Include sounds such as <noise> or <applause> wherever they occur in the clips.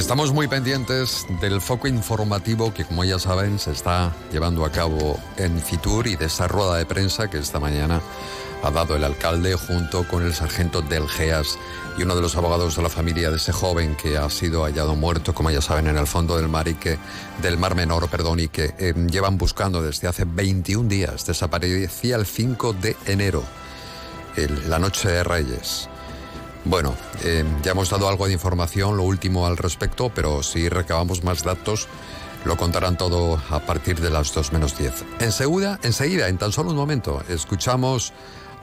Estamos muy pendientes del foco informativo que, como ya saben, se está llevando a cabo en Fitur y de esa rueda de prensa que esta mañana ha dado el alcalde junto con el sargento del GEAS y uno de los abogados de la familia de ese joven que ha sido hallado muerto, como ya saben, en el fondo del mar y que del Mar Menor, perdón, y que eh, llevan buscando desde hace 21 días. Desaparecía el 5 de enero, el- la noche de Reyes. Bueno, eh, ya hemos dado algo de información, lo último al respecto, pero si recabamos más datos, lo contarán todo a partir de las 2 menos 10. Enseguida, enseguida, en tan solo un momento, escuchamos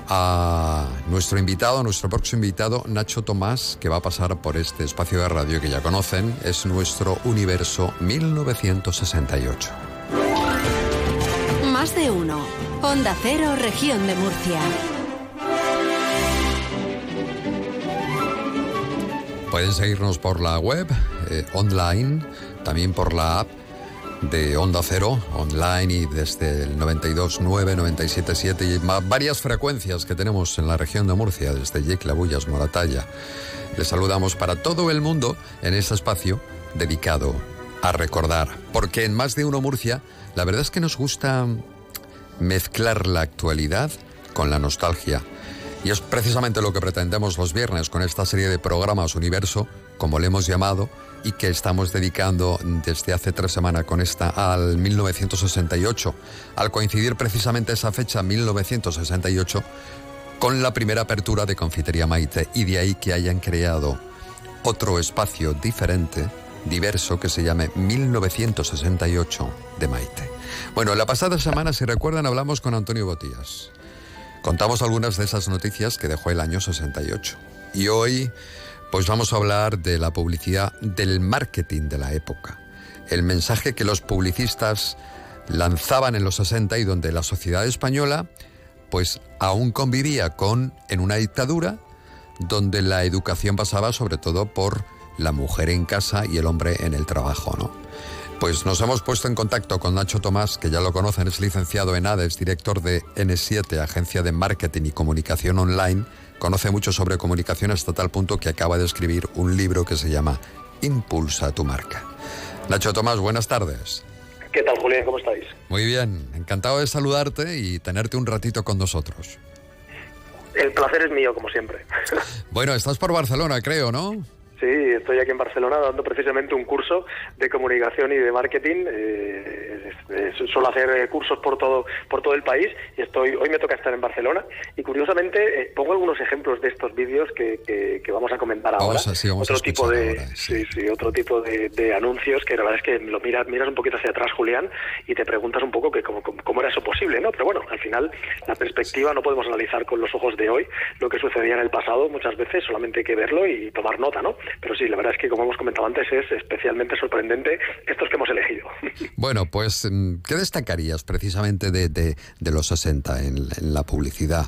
a nuestro invitado, nuestro próximo invitado, Nacho Tomás, que va a pasar por este espacio de radio que ya conocen, es nuestro universo 1968. Más de uno. Onda Cero, región de Murcia. Pueden seguirnos por la web, eh, online, también por la app de Onda Cero, online y desde el 92.9, 97.7 y varias frecuencias que tenemos en la región de Murcia, desde Yecla, Bullas, Moratalla. Les saludamos para todo el mundo en este espacio dedicado a recordar, porque en Más de Uno Murcia, la verdad es que nos gusta mezclar la actualidad con la nostalgia. Y es precisamente lo que pretendemos los viernes con esta serie de programas Universo, como le hemos llamado, y que estamos dedicando desde hace tres semanas con esta al 1968, al coincidir precisamente esa fecha, 1968, con la primera apertura de Confitería Maite, y de ahí que hayan creado otro espacio diferente, diverso, que se llame 1968 de Maite. Bueno, la pasada semana, si recuerdan, hablamos con Antonio Botías. Contamos algunas de esas noticias que dejó el año 68. Y hoy, pues vamos a hablar de la publicidad, del marketing de la época. El mensaje que los publicistas lanzaban en los 60 y donde la sociedad española, pues aún convivía con, en una dictadura, donde la educación pasaba sobre todo por la mujer en casa y el hombre en el trabajo, ¿no? Pues nos hemos puesto en contacto con Nacho Tomás, que ya lo conocen, es licenciado en ADES, director de N7, Agencia de Marketing y Comunicación Online. Conoce mucho sobre comunicación hasta tal punto que acaba de escribir un libro que se llama Impulsa tu marca. Nacho Tomás, buenas tardes. ¿Qué tal, Julián? ¿Cómo estáis? Muy bien, encantado de saludarte y tenerte un ratito con nosotros. El placer es mío, como siempre. Bueno, estás por Barcelona, creo, ¿no? Sí, estoy aquí en Barcelona dando precisamente un curso de comunicación y de marketing. Eh, eh, suelo hacer eh, cursos por todo por todo el país y estoy hoy me toca estar en Barcelona y curiosamente eh, pongo algunos ejemplos de estos vídeos que, que, que vamos a comentar ahora. Vamos a- sí, vamos a otro tipo de escuchar ahora, sí. sí otro tipo de, de anuncios que la verdad es que lo miras miras un poquito hacia atrás Julián y te preguntas un poco que cómo, cómo, cómo era eso posible, ¿no? Pero bueno, al final la perspectiva no podemos analizar con los ojos de hoy lo que sucedía en el pasado muchas veces solamente hay que verlo y tomar nota, ¿no? Pero sí, la verdad es que como hemos comentado antes es especialmente sorprendente estos que hemos elegido. Bueno, pues, ¿qué destacarías precisamente de, de- de los 60 en, en la publicidad?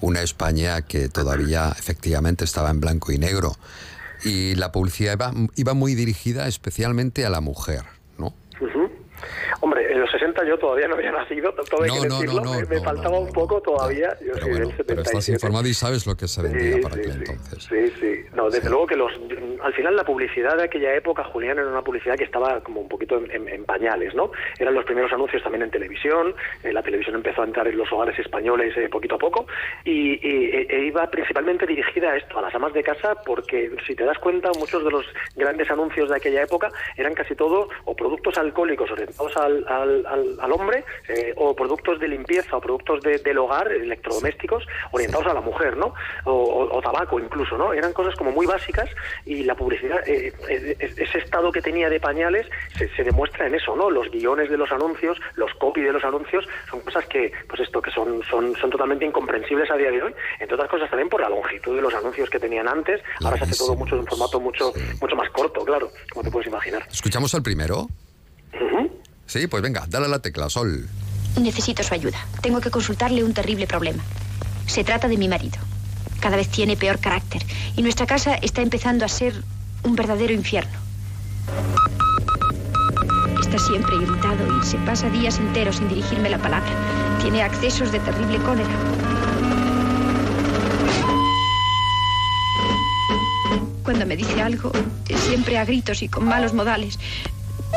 Una España que todavía efectivamente estaba en blanco y negro. Y la publicidad iba, iba muy dirigida especialmente a la mujer, ¿no? Hombre, en los 60 yo todavía no había nacido, todo hay No, que no, no, decirlo, no, me, faltaba un poco todavía, yo Pero soy bueno, del pero estás 77. informado y sabes lo que se vendía Sí, para sí, aquel sí. entonces. Sí, sí. No, desde Sí. luego que los, al final la publicidad de aquella época, Julián, era una publicidad que estaba como un poquito en, en- en pañales, ¿no? Eran los primeros anuncios también en televisión, eh, la televisión empezó a entrar en los hogares españoles eh, poquito a poco y, y- e- e iba principalmente dirigida a esto, a las amas de casa, porque si te das cuenta, muchos de los grandes anuncios de aquella época eran casi todo o productos alcohólicos orientados al, al- al- al hombre eh, o productos de limpieza o productos de- del hogar, electrodomésticos, orientados a la mujer, ¿no? O, o- o tabaco incluso, ¿no? Eran cosas como como muy básicas y la publicidad, eh, eh, ese estado que tenía de pañales se, demuestra en eso, ¿no? Los guiones de los anuncios, los copy de los anuncios, son cosas que, pues esto, que son, son, son totalmente incomprensibles a día de hoy, entre otras cosas también por la longitud de los anuncios que tenían antes, ahora se hace todo mucho en un formato mucho, mucho más corto, claro, como te puedes imaginar. ¿Escuchamos el primero? Sí, pues venga, dale a la tecla, Sol. Necesito su ayuda. Tengo que consultarle un terrible problema. Se trata de mi marido. Cada vez tiene peor carácter y nuestra casa está empezando a ser un verdadero infierno. Está siempre irritado y se pasa días enteros sin dirigirme la palabra. Tiene accesos de terrible cólera. Cuando me dice algo, siempre a gritos y con malos modales.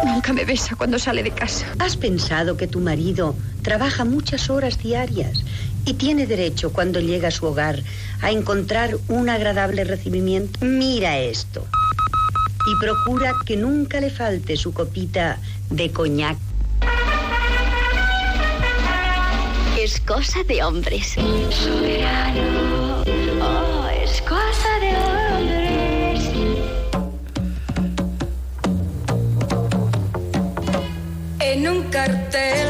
Nunca me besa cuando sale de casa. ¿Has pensado que tu marido trabaja muchas horas diarias y tiene derecho cuando llega a su hogar a encontrar un agradable recibimiento? Mira esto. Y procura que nunca le falte su copita de coñac. Es cosa de hombres. Soberano. Oh, es cosa de hombres. en un cartel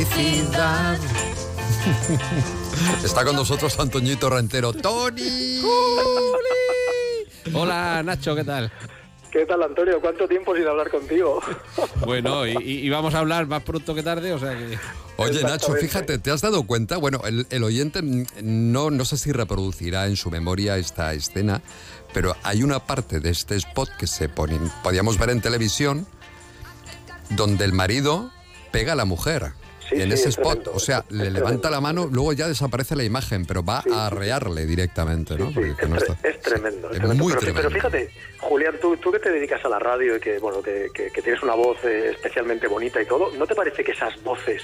de publicidad. <laughs> Está con nosotros Antoñito Rentero. ¡Tony! <laughs> Hola Nacho, ¿qué tal? ¿Qué tal, Antonio? ¿Cuánto tiempo sin hablar contigo? <laughs> Bueno, y, vamos a hablar más pronto que tarde, o sea que... Oye, Nacho, fíjate, ¿te has dado cuenta? Bueno, el, el, oyente no, no sé si reproducirá en su memoria esta escena, pero hay una parte de este spot que se pone, podíamos ver en televisión, donde el marido pega a la mujer. En ese spot, o sea, le levanta la mano, luego ya desaparece la imagen, pero va a arrearle directamente, ¿no? es, tremendo, es, muy tremendo. Pero fíjate, Julián, tú, tú que te dedicas a la radio y que, bueno, que, tienes una voz eh, especialmente bonita y todo, ¿no te parece que esas voces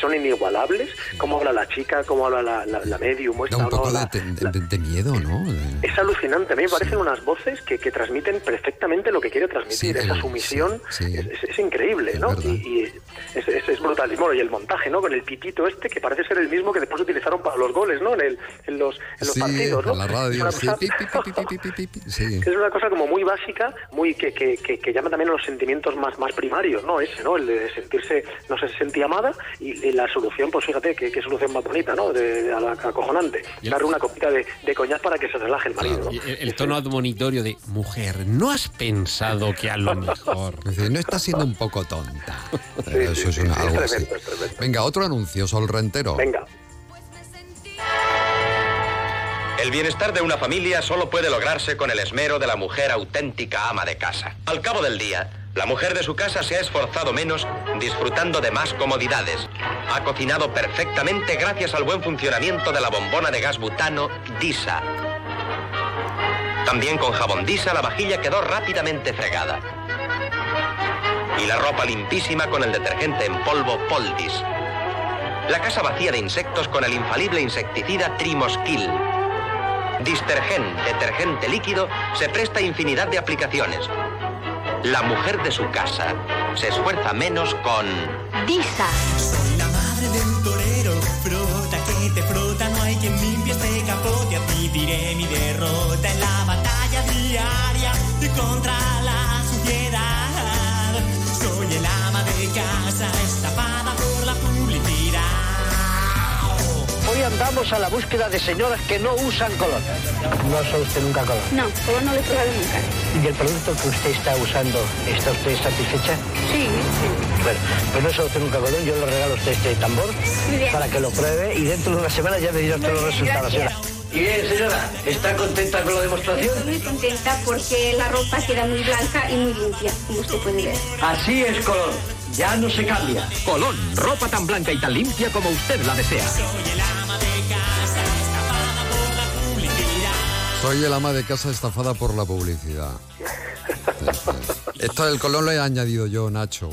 son inigualables? ¿Cómo habla la chica? ¿Cómo habla la, la, la medium? Da un poco de, miedo, ¿no? Es alucinante. A mí me parecen unas voces que, transmiten perfectamente lo que quiere transmitir. Esa sumisión es, increíble, ¿no? Y, es, brutal. Y, bueno, y el montaje, ¿no? Con el pitito este, que parece ser el mismo que después utilizaron para los goles, ¿no? En, el, en los, en los partidos, ¿no? la radio, es una Es una cosa como muy básica, muy que, que, que, llama también a los sentimientos más, más primarios, ¿no? Ese, ¿no? El de sentirse, no sé, se sentía amada y, la solución, pues fíjate, qué, solución más bonita, ¿no? De, a la, acojonante. Darle una copita de, de coñac para que se relaje el marido, el, tono admonitorio de mujer, ¿no has pensado que a lo <laughs> mejor? no estás siendo un poco tonta. Eso es una, algo así. Venga, otro anuncio, Sol Rentero. Venga. El bienestar de una familia solo puede lograrse con el esmero de la mujer auténtica ama de casa. Al cabo del día, la mujer de su casa se ha esforzado menos disfrutando de más comodidades. Ha cocinado perfectamente gracias al buen funcionamiento de la bombona de gas butano Disa. También con jabón Disa la vajilla quedó rápidamente fregada. Y la ropa limpísima con el detergente en polvo Poldis. La casa vacía de insectos con el infalible insecticida Trimoskill Distergen, detergente líquido, se presta a infinidad de aplicaciones. La mujer de su casa se esfuerza menos con... Disa. Soy la madre del torero, frota que te frota, no hay quien limpie este capote. A ti diré mi derrota en la batalla diaria contra la andamos a la búsqueda de señoras que no usan color. ¿No usa usted nunca color? No, color no le he probado nunca. ¿Y el producto que usted está usando, está usted satisfecha? Sí, sí. Bueno, pues no usa usted nunca color, yo le regalo a usted este tambor para que lo pruebe y dentro de una semana ya me dirá todos los resultados, señora. Y bien, señora, ¿está contenta con la demostración? Estoy muy contenta porque la ropa queda muy blanca y muy limpia, como usted puede ver. Así es, color. Ya no se cambia. Colón, ropa tan blanca y tan limpia como usted la desea. Soy el ama de casa estafada por la publicidad. Esto del colón lo he añadido yo, Nacho.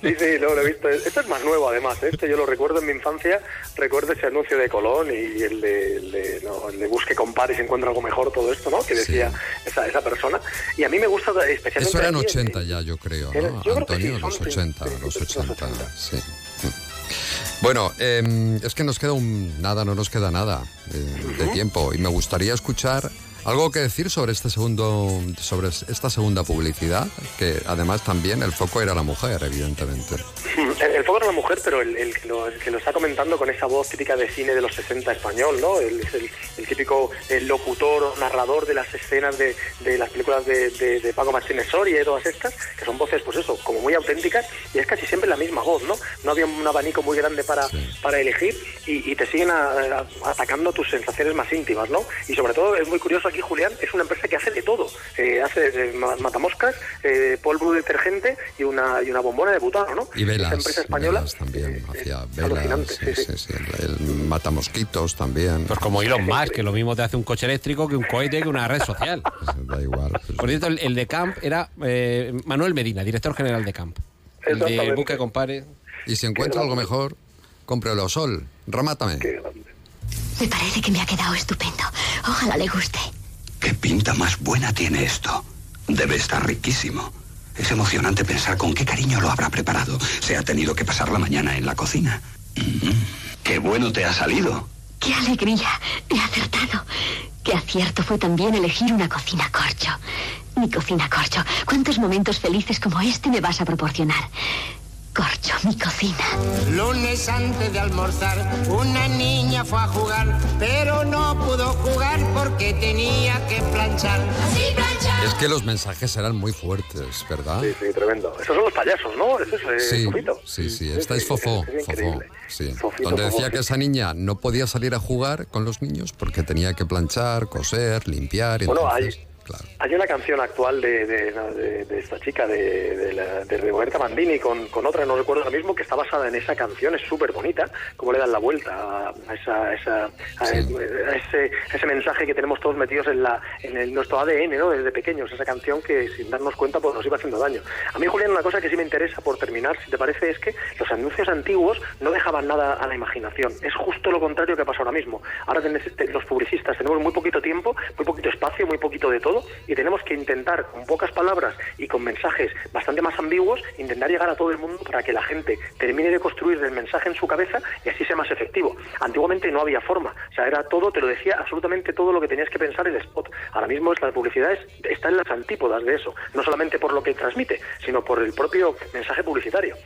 Sí, sí, lo, he visto. Esto es más nuevo, además. ¿eh? Este yo lo recuerdo en mi infancia. Recuerdo ese anuncio de Colón y el de, busque, compare y se encuentra algo mejor, todo esto, ¿no? Que decía esa, esa persona. Y a mí me gusta especialmente... Eso eran 80 ya, yo creo, ¿no? Antonio, los 80, los 80, sí. Bueno, em, es que nos queda un nada, no nos queda nada de, de tiempo y me gustaría escuchar algo que decir sobre este segundo, sobre esta segunda publicidad, que además también el foco era la mujer, evidentemente. <laughs> El, el foco era la mujer, pero el, el que lo, el que lo está comentando con esa voz típica de cine de los 60 español, ¿no? El, es el, típico el locutor o narrador de las escenas de, de las películas de, de, de Paco Martínez Soria y todas estas, que son voces, pues eso, como muy auténticas y es casi siempre la misma voz, ¿no? No había un abanico muy grande para, para elegir y, y te siguen a- a- atacando tus sensaciones más íntimas, ¿no? Y sobre todo es muy curioso aquí, Julián, es una empresa que hace de todo. Eh, hace eh, ma- matamoscas, eh, polvo detergente y una, y una bombona de butano, ¿no? Y velas, Esa empresa española. velas también, hacía velas, sí, sí, sí, el, el matamosquitos también. Pues como Elon Musk, que lo mismo te hace un coche eléctrico que un cohete que una red social. <laughs> da igual. Por cierto, el, el de Camp era eh, Manuel Medina, director general de Camp. El de. Buque Compare. Y si encuentra algo mejor, cómprelo sol, remátame. Me parece que me ha quedado estupendo. Ojalá le guste. ¿Qué pinta más buena tiene esto? Debe estar riquísimo. Es emocionante pensar con qué cariño lo habrá preparado. Se ha tenido que pasar la mañana en la cocina. ¡Qué bueno te ha salido! ¡Qué alegría! He acertado. Qué acierto fue también elegir una cocina corcho. Mi cocina corcho. ¿Cuántos momentos felices como este me vas a proporcionar? Corcho, mi cocina. Lunes antes de almorzar, una niña fue a jugar, pero no pudo jugar porque tenía que planchar. Sí, planchar. Es que los mensajes eran muy fuertes, ¿verdad? Sí, sí, tremendo. Esos son los payasos, ¿no? Eso es eh, Sí, Fofito. sí, sí, esta es Fofó, es Fofó, sí. Fofito, Donde Fofó, decía sí. que esa niña no podía salir a jugar con los niños porque tenía que planchar, coser, limpiar. Y Bueno, entonces, Hay una canción actual de, de- de- de esta chica, de, de, la- de Roberta Bandini, con, con otra, no recuerdo ahora mismo, que está basada en esa canción, es súper bonita, cómo le dan la vuelta a, esa, esa- a, a ese, ese mensaje que tenemos todos metidos en, la, en el- nuestro ADN, ¿no? Desde pequeños, esa canción que sin darnos cuenta pues nos iba haciendo daño. A mí, Julián, una cosa que sí me interesa por terminar, si te parece, es que los anuncios antiguos no dejaban nada a la imaginación. Es justo lo contrario que pasa ahora mismo. Ahora tenés- te- los publicistas tenemos muy poquito tiempo, muy poquito espacio, muy poquito de todo, y tenemos que intentar, con pocas palabras y con mensajes bastante más ambiguos, intentar llegar a todo el mundo para que la gente termine de construir el mensaje en su cabeza y así sea más efectivo. Antiguamente no había forma, o sea, era todo, te lo decía absolutamente todo lo que tenías que pensar el spot. Ahora mismo la publicidad es- está en las antípodas de eso, no solamente por lo que transmite, sino por el propio mensaje publicitario.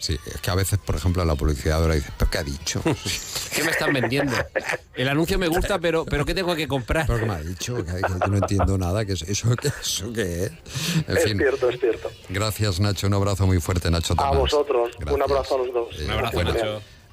Sí, es que a veces, por ejemplo, la publicidad ahora dice, ¿pero qué ha dicho? <laughs> ¿Qué me están vendiendo? El anuncio me gusta, pero, pero ¿qué tengo que comprar? ¿Pero qué me ha dicho? Que, que yo no entiendo nada, que es eso, que eso qué es. En es fin, cierto, es cierto. gracias Nacho, un abrazo muy fuerte, Nacho A Tomás. vosotros, un abrazo a los dos. buena,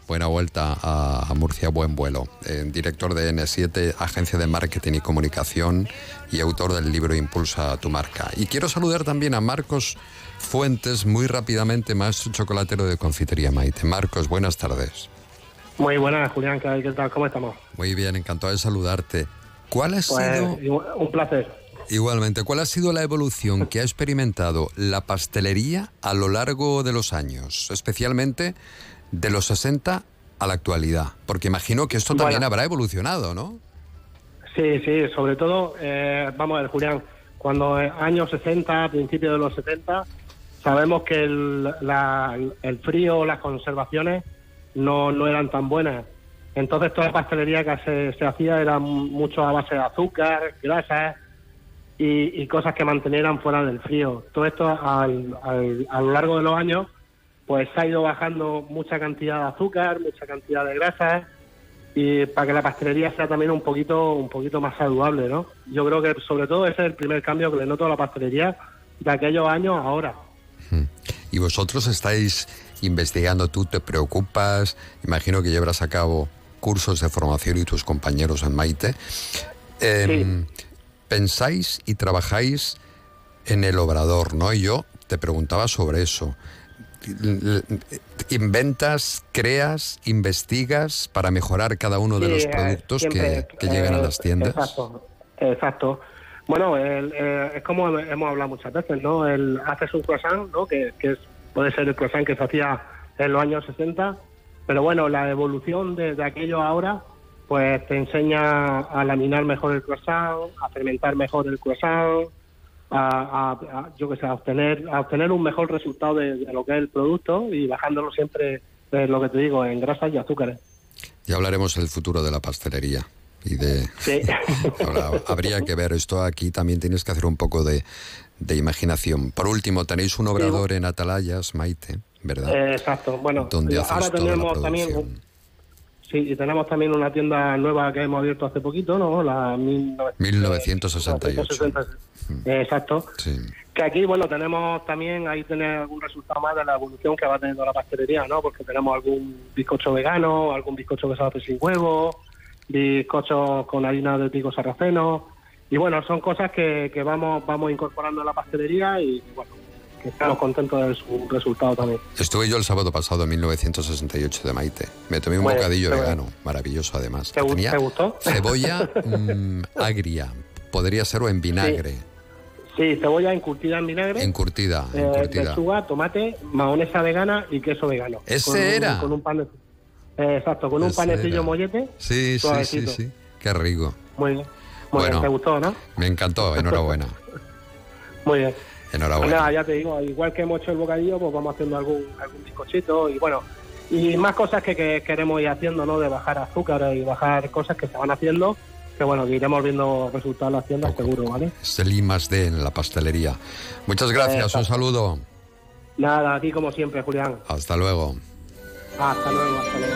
buena vuelta a, Murcia, buen vuelo. Eh, director de N7, agencia de marketing y comunicación y autor del libro Impulsa tu marca. Y quiero saludar también a Marcos Fuentes, muy rápidamente, maestro chocolatero de Confitería Maite. Marcos, buenas tardes. Muy buenas, Julián, ¿qué tal? ¿Cómo estamos? Muy bien, encantado de saludarte. ¿Cuál ha Pues, sido, un placer. igualmente, cuál ha sido la evolución que ha experimentado la pastelería a lo largo de los años, especialmente de los 60 a la actualidad? Porque imagino que esto también Bueno. habrá evolucionado, ¿no? Sí, sí, sobre todo, eh, vamos a ver, Julián, cuando eh, años 60, principios de los 70, sabemos que el, la- el frío, las conservaciones no, no eran tan buenas. Entonces toda la pastelería que se, se hacía era mucho a base de azúcar, grasas y, y cosas que mantenieran fuera del frío. Todo esto al- al- a lo largo de los años pues ha ido bajando mucha cantidad de azúcar, mucha cantidad de grasas y para que la pastelería sea también un poquito un poquito más saludable, ¿no? Yo creo que sobre todo ese es el primer cambio que le noto a la pastelería de aquellos años a ahora. Y vosotros estáis investigando, tú te preocupas, imagino que llevarás a cabo cursos de formación y tus compañeros en Maite. Em, Pensáis y trabajáis en el obrador, ¿no? Y yo te preguntaba sobre eso. ¿Inventas, creas, investigas para mejorar cada uno de Sí, los eh, productos siempre, que, que llegan a eh, las tiendas? Exacto, exacto. Bueno, el, eh, es como hemos hablado muchas veces, ¿no? El haces un croissant, ¿no? Que, que es- puede ser el croissant que se hacía en los años 60, pero bueno, la evolución de, de aquello ahora, pues te enseña a laminar mejor el croissant, a fermentar mejor el croissant, a, a- a, yo que sé, a obtener, a obtener un mejor resultado de, de lo que es el producto y bajándolo siempre es lo que te digo, en grasas y azúcares. Ya hablaremos del futuro de la pastelería y de... Sí. <laughs> Ahora, habría que ver esto aquí, también tienes que hacer un poco de, de imaginación. Por último, tenéis un obrador en Atalayas, Maite, ¿verdad? Eh, exacto. Bueno, Donde ahora tenemos también. Sí, y tenemos también una tienda nueva que hemos abierto hace poquito, ¿no? La 1968. 1960. Eh, Exacto. Sí. Que aquí, bueno, tenemos también, ahí tener algún resultado más de la evolución que va teniendo la pastelería, ¿no? Porque tenemos algún bizcocho vegano, algún bizcocho que se hace sin huevo, bizcochos con harina de trigo sarraceno. Y bueno, son cosas que, que vamos vamos incorporando a la pastelería y bueno, estamos contentos de su resultado también. Estuve yo el sábado pasado en 1968 de Maite. Me tomé un Bueno, bocadillo vegano, maravilloso además. ¿Te tenía gustó? Cebolla <laughs> mm, agria, podría ser o en vinagre, Sí, cebolla encurtida en vinagre. encurtida, eh, encurtida. lechuga, tomate, mayonesa vegana y queso vegano. ¿Ese Con era? Con un pan de- eh, exacto, con un panecillo era. mollete. Sí, sí, sí, sí. Qué rico. Muy bien. Muy Bueno. bien, ¿te gustó, no? Me encantó, enhorabuena. <laughs> Muy bien. Enhorabuena. Pues nada, ya te digo, igual que hemos hecho el bocadillo, pues vamos haciendo algún, algún bizcochito y bueno, y más cosas que, que queremos ir haciendo, ¿no? De bajar azúcar y bajar cosas que se van haciendo, que bueno, que iremos viendo resultados en las tiendas seguro, ¿vale? Es el I más D en la pastelería. Muchas gracias, un saludo. Nada, aquí como siempre, Julián. Hasta luego. Hasta luego, hasta luego.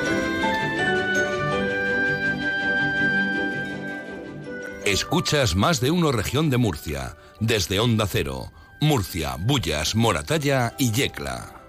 Escuchas más de uno región de Murcia, desde Onda Cero, Murcia, Bullas, Moratalla y Yecla.